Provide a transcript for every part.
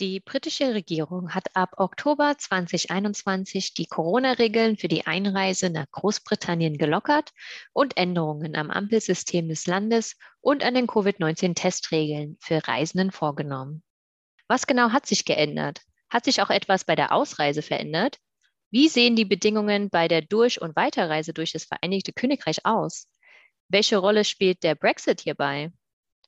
Die britische Regierung hat ab Oktober 2021 die Corona-Regeln für die Einreise nach Großbritannien gelockert und Änderungen am Ampelsystem des Landes und an den Covid-19-Testregeln für Reisenden vorgenommen. Was genau hat sich geändert? Hat sich auch etwas bei der Ausreise verändert? Wie sehen die Bedingungen bei der Durch- und Weiterreise durch das Vereinigte Königreich aus? Welche Rolle spielt der Brexit hierbei?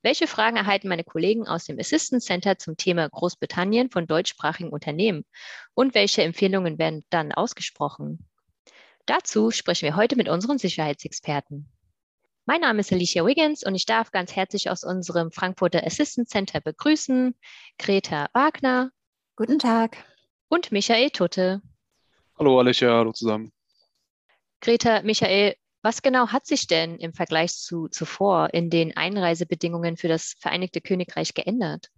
Welche Fragen erhalten meine Kollegen aus dem Assistance Center zum Thema Großbritannien von deutschsprachigen Unternehmen? Und welche Empfehlungen werden dann ausgesprochen? Dazu sprechen wir heute mit unseren Sicherheitsexperten. Mein Name ist Alicia Wiggins und ich darf ganz herzlich aus unserem Frankfurter Assistance Center begrüßen Greta Wagner. Guten Tag. Und Michael Tutte. Hallo Alicia, hallo zusammen. Greta, Michael, was genau hat sich denn im Vergleich zu zuvor in den Einreisebedingungen für das Vereinigte Königreich geändert?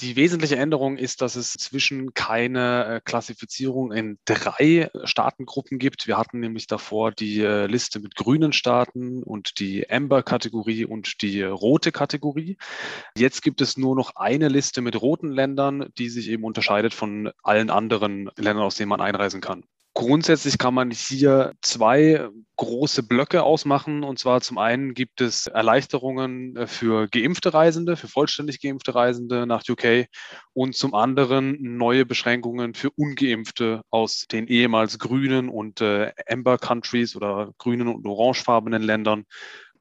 Die wesentliche Änderung ist, dass es zwischen keine äh, Klassifizierung in drei Staatengruppen gibt. Wir hatten nämlich davor die äh, Liste mit grünen Staaten und die Amber-Kategorie und die rote Kategorie. Jetzt gibt es nur noch eine Liste mit roten Ländern, die sich eben unterscheidet von allen anderen Ländern, aus denen man einreisen kann. Grundsätzlich kann man hier zwei große Blöcke ausmachen. Und zwar zum einen gibt es Erleichterungen äh, für geimpfte Reisende, für vollständig geimpfte Reisende nach UK und zum anderen neue Beschränkungen für ungeimpfte aus den ehemals grünen und äh, Amber Countries oder grünen und orangefarbenen Ländern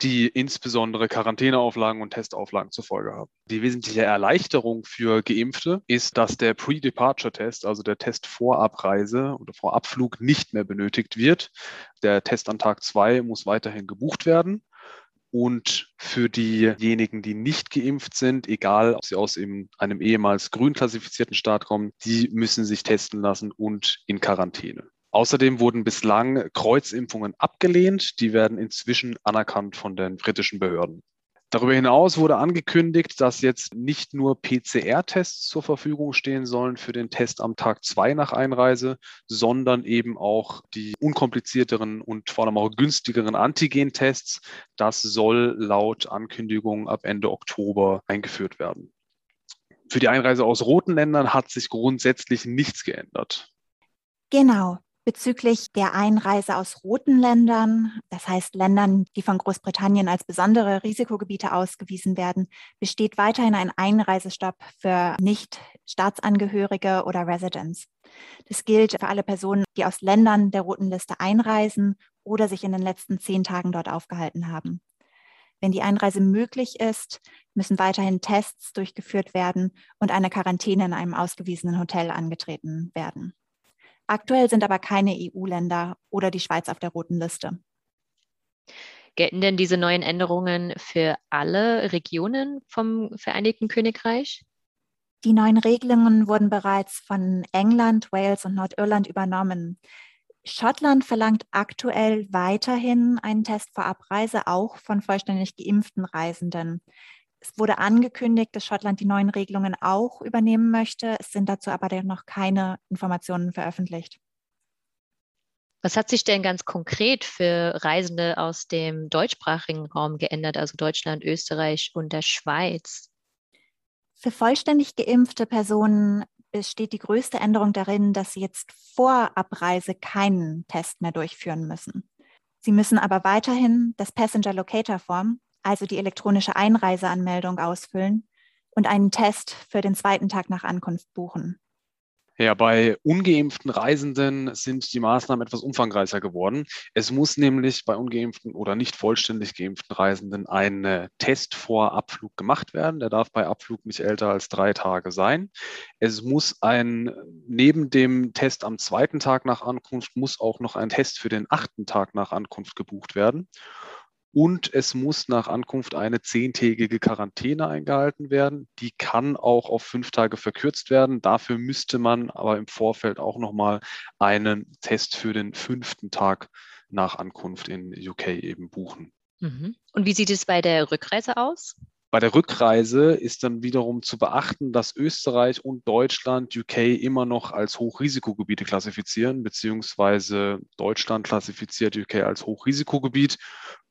die insbesondere Quarantäneauflagen und Testauflagen zur Folge haben. Die wesentliche Erleichterung für Geimpfte ist, dass der Pre-Departure-Test, also der Test vor Abreise oder vor Abflug, nicht mehr benötigt wird. Der Test an Tag zwei muss weiterhin gebucht werden. Und für diejenigen, die nicht geimpft sind, egal ob sie aus einem ehemals grün klassifizierten Staat kommen, die müssen sich testen lassen und in Quarantäne. Außerdem wurden bislang Kreuzimpfungen abgelehnt. Die werden inzwischen anerkannt von den britischen Behörden. Darüber hinaus wurde angekündigt, dass jetzt nicht nur PCR-Tests zur Verfügung stehen sollen für den Test am Tag zwei nach Einreise, sondern eben auch die unkomplizierteren und vor allem auch günstigeren Antigen-Tests. Das soll laut Ankündigung ab Ende Oktober eingeführt werden. Für die Einreise aus roten Ländern hat sich grundsätzlich nichts geändert. Genau. Bezüglich der Einreise aus roten Ländern, das heißt Ländern, die von Großbritannien als besondere Risikogebiete ausgewiesen werden, besteht weiterhin ein Einreisestopp für Nicht-Staatsangehörige oder Residents. Das gilt für alle Personen, die aus Ländern der roten Liste einreisen oder sich in den letzten zehn Tagen dort aufgehalten haben. Wenn die Einreise möglich ist, müssen weiterhin Tests durchgeführt werden und eine Quarantäne in einem ausgewiesenen Hotel angetreten werden. Aktuell sind aber keine EU-Länder oder die Schweiz auf der roten Liste. Gelten denn diese neuen Änderungen für alle Regionen vom Vereinigten Königreich? Die neuen Regelungen wurden bereits von England, Wales und Nordirland übernommen. Schottland verlangt aktuell weiterhin einen Test vor Abreise, auch von vollständig geimpften Reisenden. Es wurde angekündigt, dass Schottland die neuen Regelungen auch übernehmen möchte. Es sind dazu aber noch keine Informationen veröffentlicht. Was hat sich denn ganz konkret für Reisende aus dem deutschsprachigen Raum geändert, also Deutschland, Österreich und der Schweiz? Für vollständig geimpfte Personen besteht die größte Änderung darin, dass sie jetzt vor Abreise keinen Test mehr durchführen müssen. Sie müssen aber weiterhin das Passenger Locator Form, also die elektronische Einreiseanmeldung ausfüllen und einen Test für den zweiten Tag nach Ankunft buchen. Ja, bei ungeimpften Reisenden sind die Maßnahmen etwas umfangreicher geworden. Es muss nämlich bei ungeimpften oder nicht vollständig geimpften Reisenden ein Test vor Abflug gemacht werden. Der darf bei Abflug nicht älter als drei Tage sein. Es muss ein, neben dem Test am zweiten Tag nach Ankunft, muss auch noch ein Test für den achten Tag nach Ankunft gebucht werden. Und es muss nach Ankunft eine zehntägige Quarantäne eingehalten werden. Die kann auch auf fünf Tage verkürzt werden. Dafür müsste man aber im Vorfeld auch nochmal einen Test für den fünften Tag nach Ankunft in UK eben buchen. Mhm. Und wie sieht es bei der Rückreise aus? Bei der Rückreise ist dann wiederum zu beachten, dass Österreich und Deutschland UK immer noch als Hochrisikogebiete klassifizieren, beziehungsweise Deutschland klassifiziert UK als Hochrisikogebiet.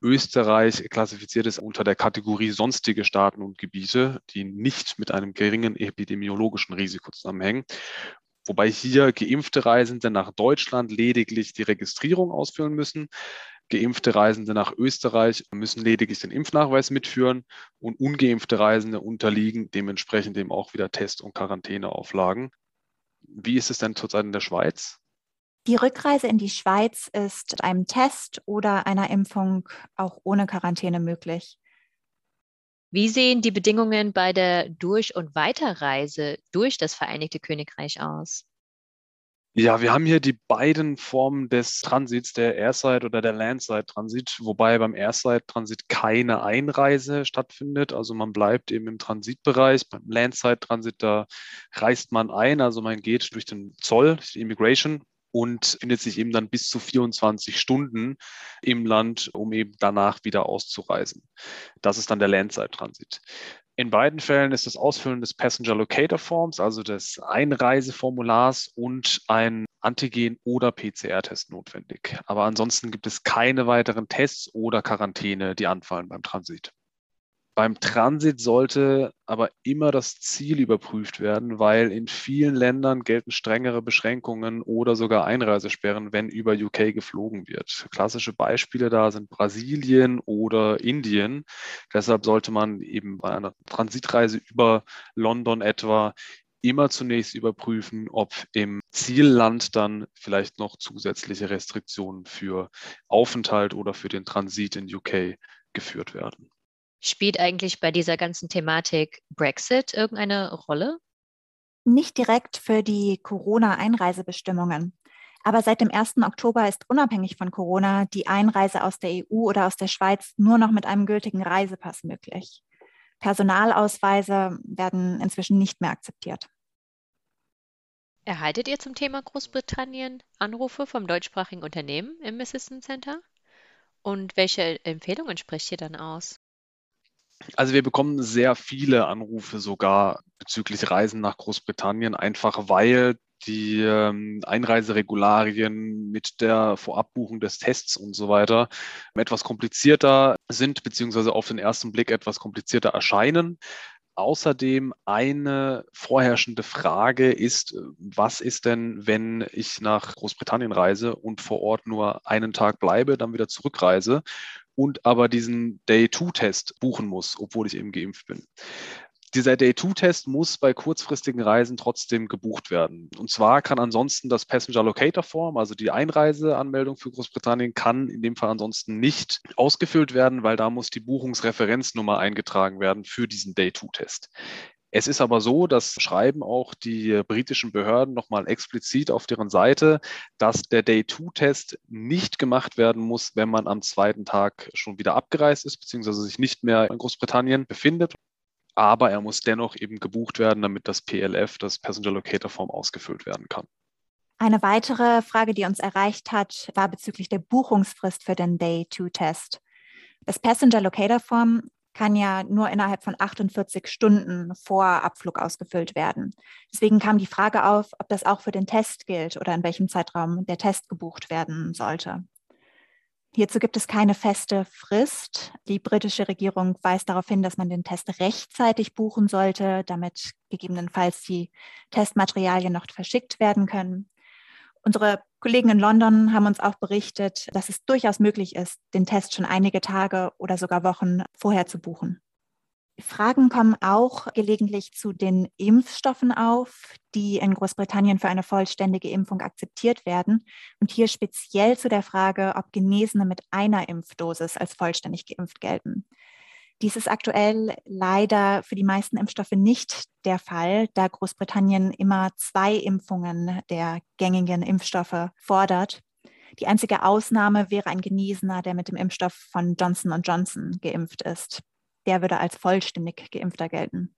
Österreich klassifiziert es unter der Kategorie sonstige Staaten und Gebiete, die nicht mit einem geringen epidemiologischen Risiko zusammenhängen. Wobei hier geimpfte Reisende nach Deutschland lediglich die Registrierung ausfüllen müssen. Geimpfte Reisende nach Österreich müssen lediglich den Impfnachweis mitführen und ungeimpfte Reisende unterliegen dementsprechend eben auch wieder Test- und Quarantäneauflagen. Wie ist es denn zurzeit in der Schweiz? Die Rückreise in die Schweiz ist mit einem Test oder einer Impfung auch ohne Quarantäne möglich. Wie sehen die Bedingungen bei der Durch- und Weiterreise durch das Vereinigte Königreich aus? Ja, wir haben hier die beiden Formen des Transits, der Airside oder der Landside-Transit, wobei beim Airside-Transit keine Einreise stattfindet. Also man bleibt eben im Transitbereich. Beim Landside-Transit, da reist man ein, also man geht durch den Zoll, die Immigration und findet sich eben dann bis zu 24 Stunden im Land, um eben danach wieder auszureisen. Das ist dann der Landside-Transit. In beiden Fällen ist das Ausfüllen des Passenger Locator Forms, also des Einreiseformulars und ein Antigen- oder PCR-Test notwendig. Aber ansonsten gibt es keine weiteren Tests oder Quarantäne, die anfallen beim Transit. Beim Transit sollte aber immer das Ziel überprüft werden, weil in vielen Ländern gelten strengere Beschränkungen oder sogar Einreisesperren, wenn über UK geflogen wird. Klassische Beispiele da sind Brasilien oder Indien. Deshalb sollte man eben bei einer Transitreise über London etwa immer zunächst überprüfen, ob im Zielland dann vielleicht noch zusätzliche Restriktionen für Aufenthalt oder für den Transit in UK geführt werden. Spielt eigentlich bei dieser ganzen Thematik Brexit irgendeine Rolle? Nicht direkt für die Corona-Einreisebestimmungen. Aber seit dem 1. Oktober ist unabhängig von Corona die Einreise aus der EU oder aus der Schweiz nur noch mit einem gültigen Reisepass möglich. Personalausweise werden inzwischen nicht mehr akzeptiert. Erhaltet ihr zum Thema Großbritannien Anrufe vom deutschsprachigen Unternehmen im Assistance Center? Und welche Empfehlungen spricht ihr dann aus? Also wir bekommen sehr viele Anrufe sogar bezüglich Reisen nach Großbritannien, einfach weil die ähm, Einreiseregularien mit der Vorabbuchung des Tests und so weiter etwas komplizierter sind, beziehungsweise auf den ersten Blick etwas komplizierter erscheinen. Außerdem eine vorherrschende Frage ist, was ist denn, wenn ich nach Großbritannien reise und vor Ort nur einen Tag bleibe, dann wieder zurückreise und aber diesen Day-2-Test buchen muss, obwohl ich eben geimpft bin. Dieser Day-2-Test muss bei kurzfristigen Reisen trotzdem gebucht werden. Und zwar kann ansonsten das Passenger Locator Form, also die Einreiseanmeldung für Großbritannien, kann in dem Fall ansonsten nicht ausgefüllt werden, weil da muss die Buchungsreferenznummer eingetragen werden für diesen Day-2-Test. Es ist aber so, das schreiben auch die britischen Behörden nochmal explizit auf deren Seite, dass der Day-2-Test nicht gemacht werden muss, wenn man am zweiten Tag schon wieder abgereist ist, beziehungsweise sich nicht mehr in Großbritannien befindet. Aber er muss dennoch eben gebucht werden, damit das PLF, das Passenger Locator Form, ausgefüllt werden kann. Eine weitere Frage, die uns erreicht hat, war bezüglich der Buchungsfrist für den Day-2-Test. Das Passenger Locator Form kann ja nur innerhalb von 48 Stunden vor Abflug ausgefüllt werden. Deswegen kam die Frage auf, ob das auch für den Test gilt oder in welchem Zeitraum der Test gebucht werden sollte. Hierzu gibt es keine feste Frist. Die britische Regierung weist darauf hin, dass man den Test rechtzeitig buchen sollte, damit gegebenenfalls die Testmaterialien noch verschickt werden können. Unsere Kollegen in London haben uns auch berichtet, dass es durchaus möglich ist, den Test schon einige Tage oder sogar Wochen vorher zu buchen. Fragen kommen auch gelegentlich zu den Impfstoffen auf, die in Großbritannien für eine vollständige Impfung akzeptiert werden. Und hier speziell zu der Frage, ob Genesene mit einer Impfdosis als vollständig geimpft gelten. Dies ist aktuell leider für die meisten Impfstoffe nicht der Fall, da Großbritannien immer zwei Impfungen der gängigen Impfstoffe fordert. Die einzige Ausnahme wäre ein Geniesener, der mit dem Impfstoff von Johnson Johnson geimpft ist. Der würde als vollständig geimpfter gelten.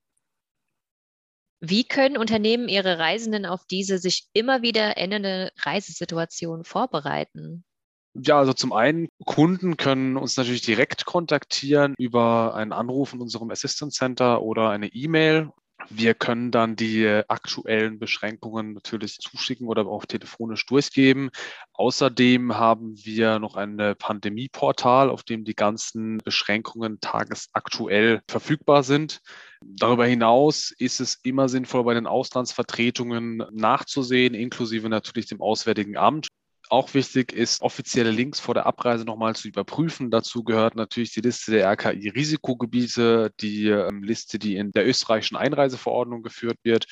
Wie können Unternehmen ihre Reisenden auf diese sich immer wieder ändernde Reisesituation vorbereiten? Ja, also zum einen, Kunden können uns natürlich direkt kontaktieren über einen Anruf in unserem Assistance Center oder eine E-Mail. Wir können dann die aktuellen Beschränkungen natürlich zuschicken oder auch telefonisch durchgeben. Außerdem haben wir noch ein Pandemieportal, auf dem die ganzen Beschränkungen tagesaktuell verfügbar sind. Darüber hinaus ist es immer sinnvoll, bei den Auslandsvertretungen nachzusehen, inklusive natürlich dem Auswärtigen Amt. Auch wichtig ist, offizielle Links vor der Abreise nochmal zu überprüfen. Dazu gehört natürlich die Liste der RKI-Risikogebiete, die ähm, Liste, die in der österreichischen Einreiseverordnung geführt wird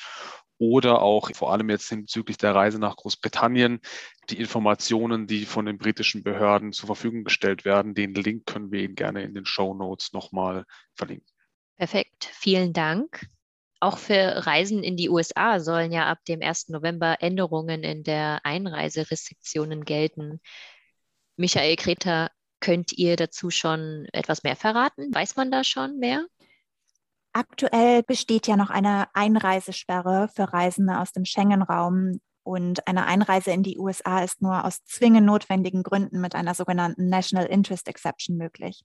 oder auch vor allem jetzt hinbezüglich der Reise nach Großbritannien die Informationen, die von den britischen Behörden zur Verfügung gestellt werden. Den Link können wir Ihnen gerne in den Show Notes nochmal verlinken. Perfekt, vielen Dank. Auch für Reisen in die USA sollen ja ab dem 1. November Änderungen in der Einreiserestriktionen gelten. Michael Greta, könnt ihr dazu schon etwas mehr verraten? Weiß man da schon mehr? Aktuell besteht ja noch eine Einreisesperre für Reisende aus dem Schengen-Raum und eine Einreise in die USA ist nur aus zwingend notwendigen Gründen mit einer sogenannten National Interest Exception möglich.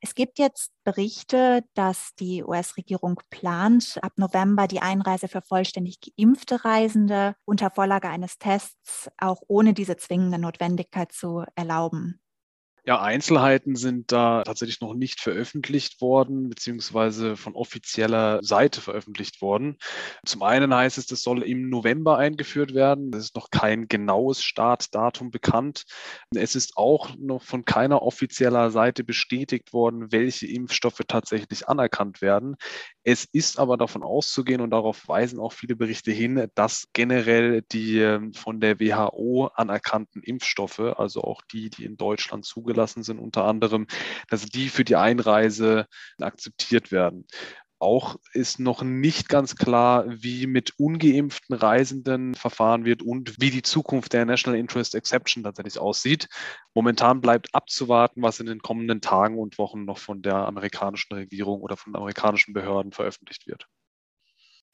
Es gibt jetzt Berichte, dass die US-Regierung plant, ab November die Einreise für vollständig geimpfte Reisende unter Vorlage eines Tests auch ohne diese zwingende Notwendigkeit zu erlauben. Ja, Einzelheiten sind da tatsächlich noch nicht veröffentlicht worden, beziehungsweise von offizieller Seite veröffentlicht worden. Zum einen heißt es, das soll im November eingeführt werden. Es ist noch kein genaues Startdatum bekannt. Es ist auch noch von keiner offizieller Seite bestätigt worden, welche Impfstoffe tatsächlich anerkannt werden. Es ist aber davon auszugehen und darauf weisen auch viele Berichte hin, dass generell die ähm, von der WHO anerkannten Impfstoffe, also auch die, die in Deutschland zugelassen sind, unter anderem, dass die für die Einreise akzeptiert werden. Auch ist noch nicht ganz klar, wie mit ungeimpften Reisenden verfahren wird und wie die Zukunft der National Interest Exception tatsächlich aussieht. Momentan bleibt abzuwarten, was in den kommenden Tagen und Wochen noch von der amerikanischen Regierung oder von amerikanischen Behörden veröffentlicht wird.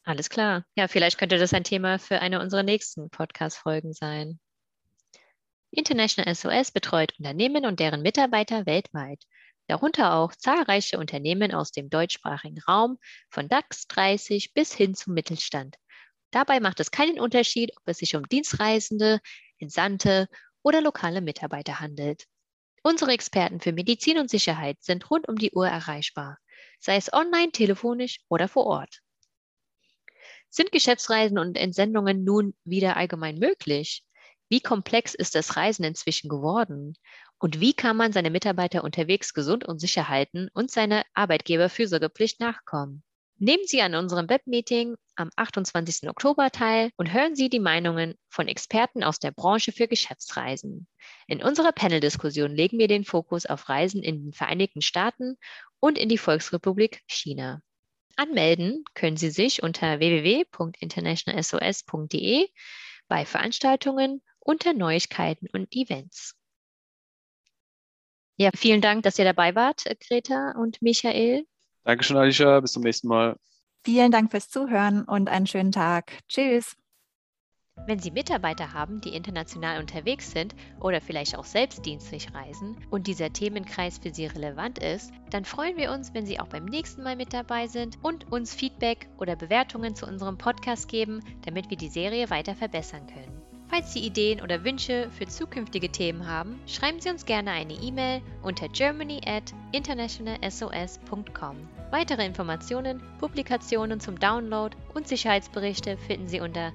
Alles klar. Ja, vielleicht könnte das ein Thema für eine unserer nächsten Podcast-Folgen sein. International SOS betreut Unternehmen und deren Mitarbeiter weltweit darunter auch zahlreiche Unternehmen aus dem deutschsprachigen Raum, von DAX 30 bis hin zum Mittelstand. Dabei macht es keinen Unterschied, ob es sich um Dienstreisende, Entsandte oder lokale Mitarbeiter handelt. Unsere Experten für Medizin und Sicherheit sind rund um die Uhr erreichbar, sei es online, telefonisch oder vor Ort. Sind Geschäftsreisen und Entsendungen nun wieder allgemein möglich? Wie komplex ist das Reisen inzwischen geworden? Und wie kann man seine Mitarbeiter unterwegs gesund und sicher halten und seine Arbeitgeberfürsorgepflicht nachkommen? Nehmen Sie an unserem Webmeeting am 28. Oktober teil und hören Sie die Meinungen von Experten aus der Branche für Geschäftsreisen. In unserer Paneldiskussion legen wir den Fokus auf Reisen in den Vereinigten Staaten und in die Volksrepublik China. Anmelden können Sie sich unter www.internationalsos.de bei Veranstaltungen unter Neuigkeiten und Events. Ja, vielen Dank, dass ihr dabei wart, Greta und Michael. Dankeschön, Alicia. Bis zum nächsten Mal. Vielen Dank fürs Zuhören und einen schönen Tag. Tschüss. Wenn Sie Mitarbeiter haben, die international unterwegs sind oder vielleicht auch selbst dienstlich reisen und dieser Themenkreis für Sie relevant ist, dann freuen wir uns, wenn Sie auch beim nächsten Mal mit dabei sind und uns Feedback oder Bewertungen zu unserem Podcast geben, damit wir die Serie weiter verbessern können. Falls Sie Ideen oder Wünsche für zukünftige Themen haben, schreiben Sie uns gerne eine E-Mail unter germany at internationalsos.com. Weitere Informationen, Publikationen zum Download und Sicherheitsberichte finden Sie unter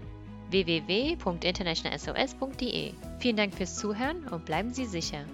www.internationalsos.de. Vielen Dank fürs Zuhören und bleiben Sie sicher.